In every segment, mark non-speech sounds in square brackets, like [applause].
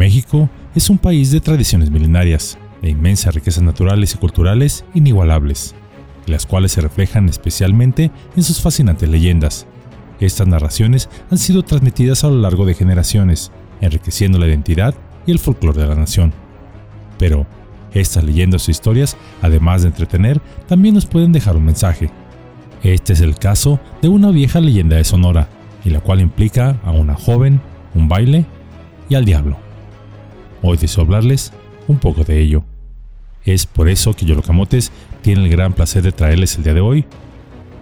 México es un país de tradiciones milenarias, de inmensas riquezas naturales y culturales inigualables, las cuales se reflejan especialmente en sus fascinantes leyendas. Estas narraciones han sido transmitidas a lo largo de generaciones, enriqueciendo la identidad y el folclore de la nación. Pero, estas leyendas o historias, además de entretener, también nos pueden dejar un mensaje. Este es el caso de una vieja leyenda de Sonora, y la cual implica a una joven, un baile y al diablo. Hoy deseo hablarles un poco de ello. Es por eso que Yolocamotes tiene el gran placer de traerles el día de hoy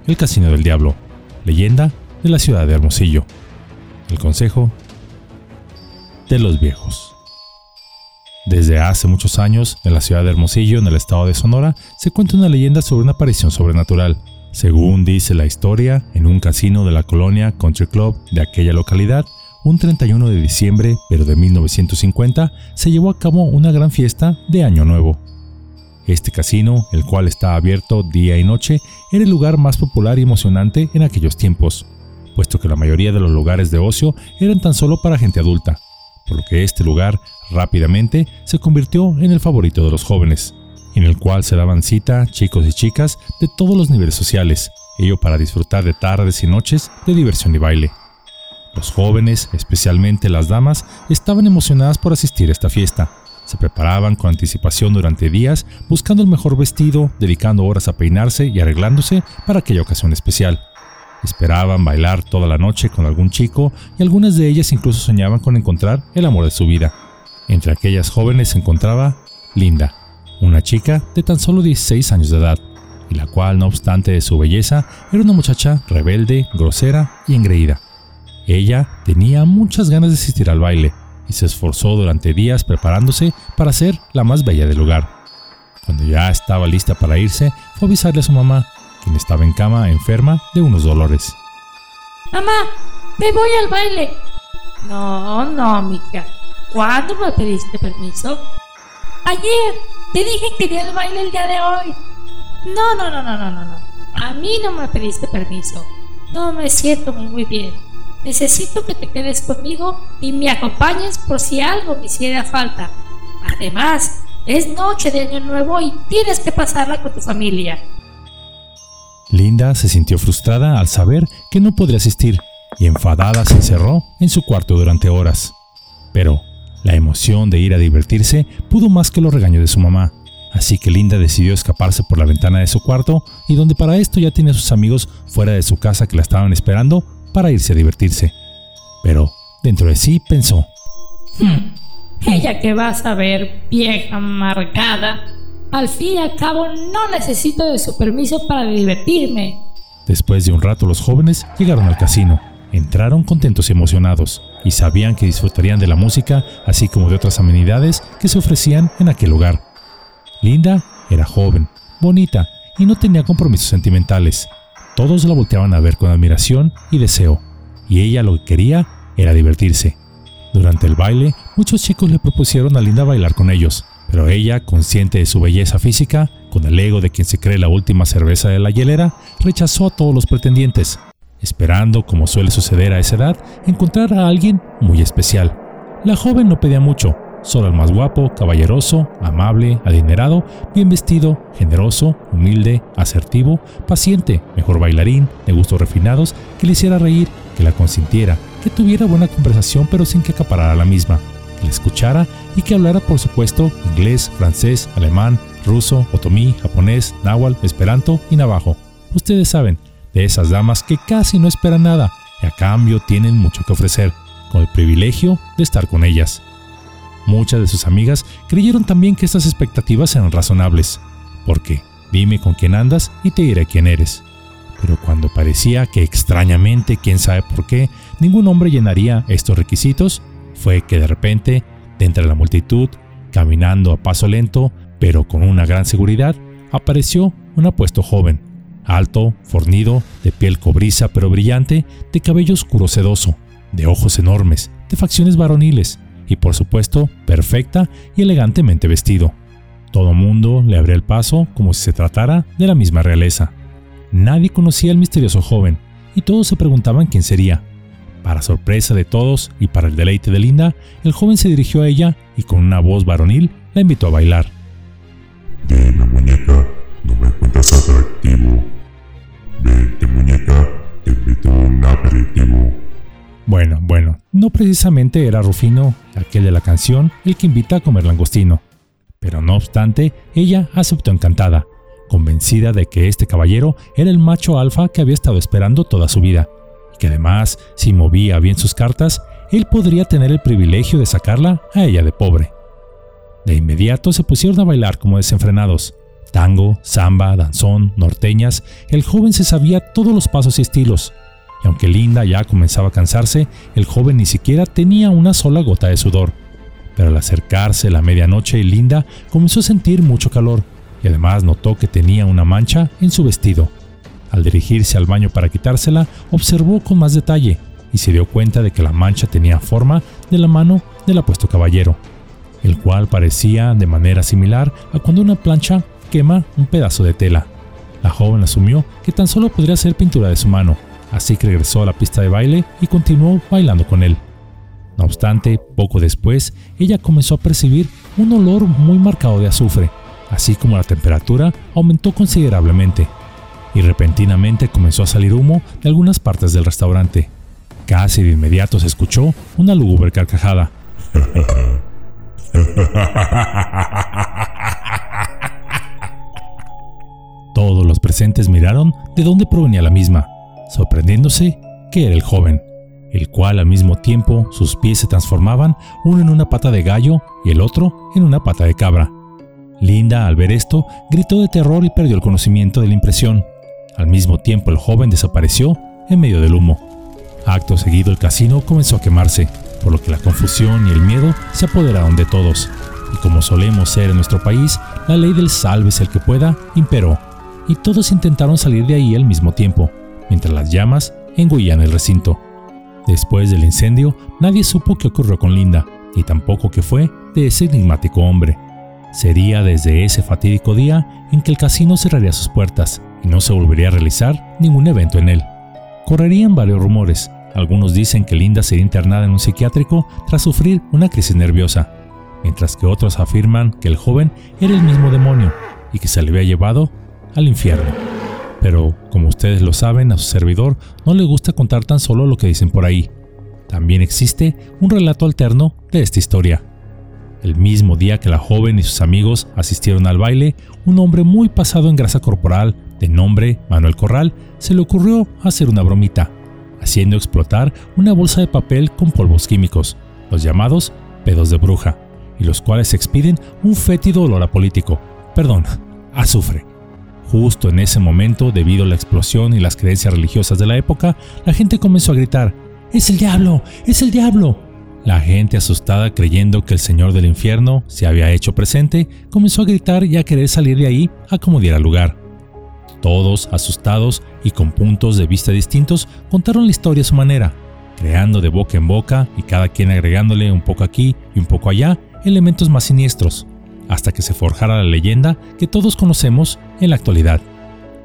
El Casino del Diablo, leyenda de la ciudad de Hermosillo. El consejo de los viejos. Desde hace muchos años, en la ciudad de Hermosillo, en el estado de Sonora, se cuenta una leyenda sobre una aparición sobrenatural. Según dice la historia, en un casino de la colonia Country Club de aquella localidad, un 31 de diciembre, pero de 1950, se llevó a cabo una gran fiesta de Año Nuevo. Este casino, el cual está abierto día y noche, era el lugar más popular y emocionante en aquellos tiempos, puesto que la mayoría de los lugares de ocio eran tan solo para gente adulta, por lo que este lugar rápidamente se convirtió en el favorito de los jóvenes, en el cual se daban cita chicos y chicas de todos los niveles sociales, ello para disfrutar de tardes y noches de diversión y baile. Los jóvenes, especialmente las damas, estaban emocionadas por asistir a esta fiesta. Se preparaban con anticipación durante días, buscando el mejor vestido, dedicando horas a peinarse y arreglándose para aquella ocasión especial. Esperaban bailar toda la noche con algún chico y algunas de ellas incluso soñaban con encontrar el amor de su vida. Entre aquellas jóvenes se encontraba Linda, una chica de tan solo 16 años de edad, y la cual, no obstante de su belleza, era una muchacha rebelde, grosera y engreída. Ella tenía muchas ganas de asistir al baile y se esforzó durante días preparándose para ser la más bella del lugar. Cuando ya estaba lista para irse, fue a avisarle a su mamá, quien estaba en cama enferma de unos dolores. Mamá, me voy al baile. No, no, mija. ¿Cuándo me pediste permiso? Ayer. Te dije que quería el baile el día de hoy. No, no, no, no, no, no. A mí no me pediste permiso. No me siento muy bien. Necesito que te quedes conmigo y me acompañes por si algo me hiciera falta. Además, es noche de Año Nuevo y tienes que pasarla con tu familia. Linda se sintió frustrada al saber que no podría asistir y enfadada se encerró en su cuarto durante horas. Pero la emoción de ir a divertirse pudo más que los regaños de su mamá, así que Linda decidió escaparse por la ventana de su cuarto y donde para esto ya tenía a sus amigos fuera de su casa que la estaban esperando para irse a divertirse. Pero dentro de sí pensó, hmm, ella que vas a ver, vieja marcada, al fin y al cabo no necesito de su permiso para divertirme. Después de un rato los jóvenes llegaron al casino, entraron contentos y emocionados, y sabían que disfrutarían de la música así como de otras amenidades que se ofrecían en aquel lugar. Linda era joven, bonita y no tenía compromisos sentimentales, todos la volteaban a ver con admiración y deseo, y ella lo que quería era divertirse. Durante el baile, muchos chicos le propusieron a Linda bailar con ellos, pero ella, consciente de su belleza física, con el ego de quien se cree la última cerveza de la hielera, rechazó a todos los pretendientes, esperando, como suele suceder a esa edad, encontrar a alguien muy especial. La joven no pedía mucho, Solo el más guapo, caballeroso, amable, adinerado, bien vestido, generoso, humilde, asertivo, paciente, mejor bailarín, de gustos refinados, que le hiciera reír, que la consintiera, que tuviera buena conversación pero sin que acaparara la misma, que la escuchara y que hablara por supuesto inglés, francés, alemán, ruso, otomí, japonés, náhuatl, esperanto y navajo. Ustedes saben, de esas damas que casi no esperan nada y a cambio tienen mucho que ofrecer, con el privilegio de estar con ellas. Muchas de sus amigas creyeron también que estas expectativas eran razonables, porque dime con quién andas y te diré quién eres. Pero cuando parecía que extrañamente, quién sabe por qué, ningún hombre llenaría estos requisitos, fue que de repente, de entre la multitud, caminando a paso lento, pero con una gran seguridad, apareció un apuesto joven, alto, fornido, de piel cobriza pero brillante, de cabello oscuro sedoso, de ojos enormes, de facciones varoniles, y por supuesto perfecta y elegantemente vestido. Todo mundo le abría el paso como si se tratara de la misma realeza. Nadie conocía al misterioso joven y todos se preguntaban quién sería. Para sorpresa de todos y para el deleite de Linda, el joven se dirigió a ella y con una voz varonil la invitó a bailar. Dime, muñeca, no me encuentras atractivo. No precisamente era Rufino, aquel de la canción, el que invita a comer langostino. Pero no obstante, ella aceptó encantada, convencida de que este caballero era el macho alfa que había estado esperando toda su vida, y que además, si movía bien sus cartas, él podría tener el privilegio de sacarla a ella de pobre. De inmediato se pusieron a bailar como desenfrenados. Tango, samba, danzón, norteñas, el joven se sabía todos los pasos y estilos, y aunque Linda ya comenzaba a cansarse, el joven ni siquiera tenía una sola gota de sudor. Pero al acercarse la medianoche, Linda comenzó a sentir mucho calor y además notó que tenía una mancha en su vestido. Al dirigirse al baño para quitársela, observó con más detalle y se dio cuenta de que la mancha tenía forma de la mano del apuesto caballero, el cual parecía de manera similar a cuando una plancha quema un pedazo de tela. La joven asumió que tan solo podría ser pintura de su mano, así que regresó a la pista de baile y continuó bailando con él. No obstante, poco después, ella comenzó a percibir un olor muy marcado de azufre, así como la temperatura aumentó considerablemente, y repentinamente comenzó a salir humo de algunas partes del restaurante. Casi de inmediato se escuchó una lúgubre carcajada. [laughs] Todos los presentes miraron de dónde provenía la misma, sorprendiéndose que era el joven, el cual al mismo tiempo sus pies se transformaban uno en una pata de gallo y el otro en una pata de cabra. Linda, al ver esto, gritó de terror y perdió el conocimiento de la impresión. Al mismo tiempo el joven desapareció en medio del humo. Acto seguido el casino comenzó a quemarse, por lo que la confusión y el miedo se apoderaron de todos. Y como solemos ser en nuestro país, la ley del sálvese el que pueda imperó, y todos intentaron salir de ahí al mismo tiempo, mientras las llamas engullían el recinto. Después del incendio, nadie supo qué ocurrió con Linda, ni tampoco qué fue de ese enigmático hombre. Sería desde ese fatídico día en que el casino cerraría sus puertas y no se volvería a realizar ningún evento en él. Correrían varios rumores. Algunos dicen que Linda sería internada en un psiquiátrico tras sufrir una crisis nerviosa, mientras que otros afirman que el joven era el mismo demonio y que se le había llevado al infierno. Pero, como ustedes lo saben, a su servidor no le gusta contar tan solo lo que dicen por ahí. También existe un relato alterno de esta historia. El mismo día que la joven y sus amigos asistieron al baile, un hombre muy pasado en grasa corporal, de nombre Manuel Corral, se le ocurrió hacer una bromita, haciendo explotar una bolsa de papel con polvos químicos, los llamados pedos de bruja, y los cuales expiden un fétido olor a político, perdón, azufre. Justo en ese momento, debido a la explosión y las creencias religiosas de la época, la gente comenzó a gritar, ¡Es el diablo! ¡Es el diablo! La gente asustada creyendo que el Señor del infierno se había hecho presente, comenzó a gritar y a querer salir de ahí a como diera lugar. Todos, asustados y con puntos de vista distintos, contaron la historia a su manera, creando de boca en boca y cada quien agregándole un poco aquí y un poco allá elementos más siniestros, hasta que se forjara la leyenda que todos conocemos en la actualidad.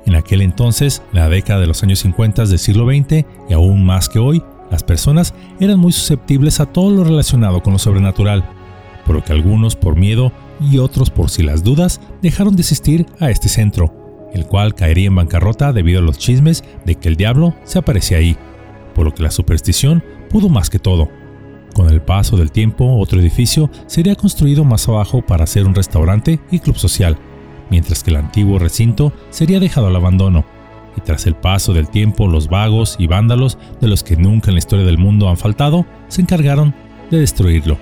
En aquel entonces, en la década de los años 50 del siglo XX y aún más que hoy, las personas eran muy susceptibles a todo lo relacionado con lo sobrenatural, por lo que algunos por miedo y otros por si las dudas dejaron de asistir a este centro, el cual caería en bancarrota debido a los chismes de que el diablo se aparecía ahí, por lo que la superstición pudo más que todo. Con el paso del tiempo, otro edificio sería construido más abajo para ser un restaurante y club social, mientras que el antiguo recinto sería dejado al abandono, y tras el paso del tiempo los vagos y vándalos de los que nunca en la historia del mundo han faltado se encargaron de destruirlo.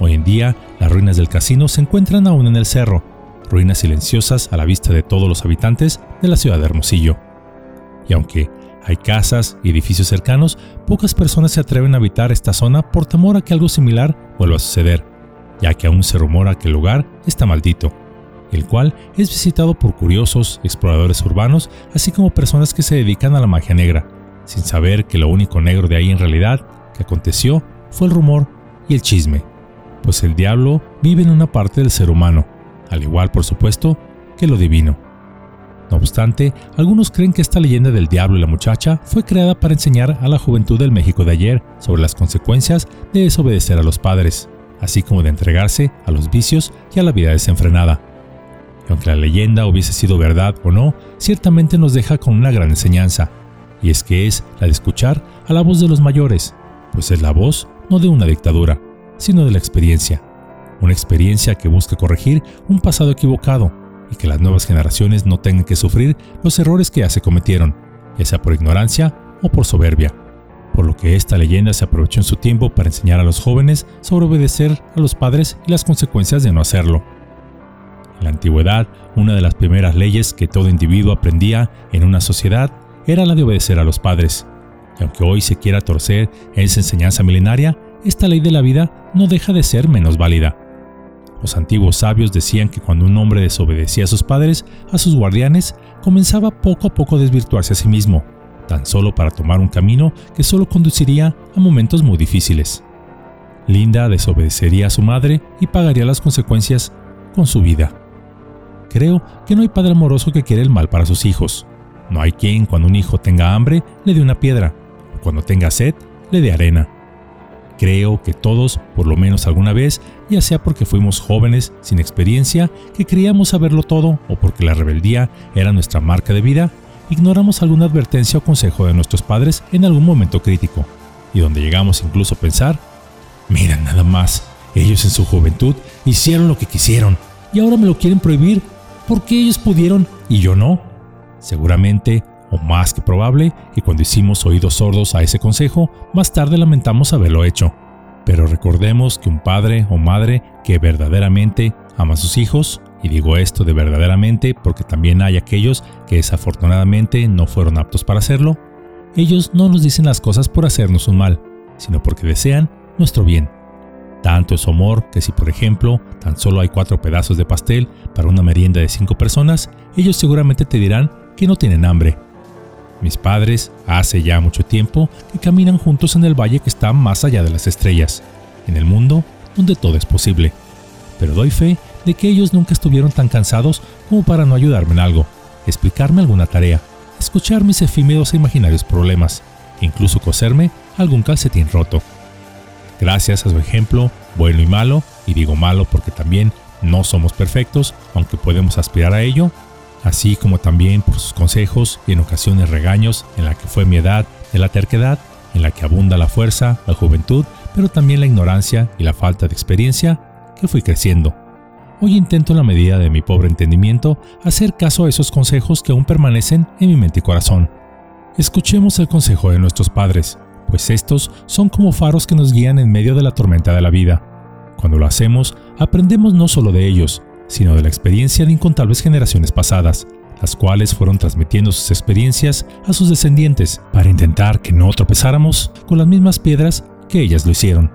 Hoy en día las ruinas del casino se encuentran aún en el cerro, ruinas silenciosas a la vista de todos los habitantes de la ciudad de Hermosillo. Y aunque hay casas y edificios cercanos, pocas personas se atreven a habitar esta zona por temor a que algo similar vuelva a suceder, ya que aún se rumora que el lugar está maldito el cual es visitado por curiosos, exploradores urbanos, así como personas que se dedican a la magia negra, sin saber que lo único negro de ahí en realidad que aconteció fue el rumor y el chisme, pues el diablo vive en una parte del ser humano, al igual por supuesto que lo divino. No obstante, algunos creen que esta leyenda del diablo y la muchacha fue creada para enseñar a la juventud del México de ayer sobre las consecuencias de desobedecer a los padres, así como de entregarse a los vicios y a la vida desenfrenada. Y aunque la leyenda hubiese sido verdad o no, ciertamente nos deja con una gran enseñanza, y es que es la de escuchar a la voz de los mayores, pues es la voz no de una dictadura, sino de la experiencia. Una experiencia que busca corregir un pasado equivocado y que las nuevas generaciones no tengan que sufrir los errores que ya se cometieron, ya sea por ignorancia o por soberbia. Por lo que esta leyenda se aprovechó en su tiempo para enseñar a los jóvenes sobre obedecer a los padres y las consecuencias de no hacerlo. En la antigüedad, una de las primeras leyes que todo individuo aprendía en una sociedad era la de obedecer a los padres. Y aunque hoy se quiera torcer esa enseñanza milenaria, esta ley de la vida no deja de ser menos válida. Los antiguos sabios decían que cuando un hombre desobedecía a sus padres, a sus guardianes, comenzaba poco a poco a desvirtuarse a sí mismo, tan solo para tomar un camino que solo conduciría a momentos muy difíciles. Linda desobedecería a su madre y pagaría las consecuencias con su vida. Creo que no hay padre amoroso que quiera el mal para sus hijos. No hay quien cuando un hijo tenga hambre le dé una piedra, o cuando tenga sed le dé arena. Creo que todos, por lo menos alguna vez, ya sea porque fuimos jóvenes, sin experiencia, que creíamos saberlo todo o porque la rebeldía era nuestra marca de vida, ignoramos alguna advertencia o consejo de nuestros padres en algún momento crítico, y donde llegamos incluso a pensar, mira nada más, ellos en su juventud hicieron lo que quisieron y ahora me lo quieren prohibir, porque ellos pudieron y yo no? Seguramente o más que probable que cuando hicimos oídos sordos a ese consejo, más tarde lamentamos haberlo hecho. Pero recordemos que un padre o madre que verdaderamente ama a sus hijos, y digo esto de verdaderamente porque también hay aquellos que desafortunadamente no fueron aptos para hacerlo, ellos no nos dicen las cosas por hacernos un mal, sino porque desean nuestro bien. Tanto es su amor que si por ejemplo tan solo hay cuatro pedazos de pastel para una merienda de cinco personas, ellos seguramente te dirán que no tienen hambre mis padres, hace ya mucho tiempo, que caminan juntos en el valle que está más allá de las estrellas, en el mundo donde todo es posible. Pero doy fe de que ellos nunca estuvieron tan cansados como para no ayudarme en algo, explicarme alguna tarea, escuchar mis efímeros e imaginarios problemas, incluso coserme algún calcetín roto. Gracias a su ejemplo, bueno y malo, y digo malo porque también no somos perfectos, aunque podemos aspirar a ello, así como también por sus consejos y en ocasiones regaños en la que fue mi edad de la terquedad, en la que abunda la fuerza, la juventud, pero también la ignorancia y la falta de experiencia, que fui creciendo. Hoy intento en la medida de mi pobre entendimiento hacer caso a esos consejos que aún permanecen en mi mente y corazón. Escuchemos el consejo de nuestros padres, pues estos son como faros que nos guían en medio de la tormenta de la vida. Cuando lo hacemos, aprendemos no solo de ellos, sino de la experiencia de incontables generaciones pasadas, las cuales fueron transmitiendo sus experiencias a sus descendientes para intentar que no tropezáramos con las mismas piedras que ellas lo hicieron.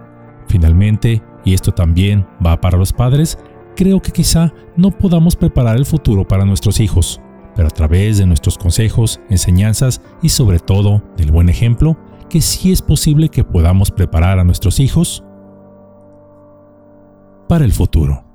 Finalmente, y esto también va para los padres, creo que quizá no podamos preparar el futuro para nuestros hijos, pero a través de nuestros consejos, enseñanzas y sobre todo del buen ejemplo, que sí es posible que podamos preparar a nuestros hijos para el futuro.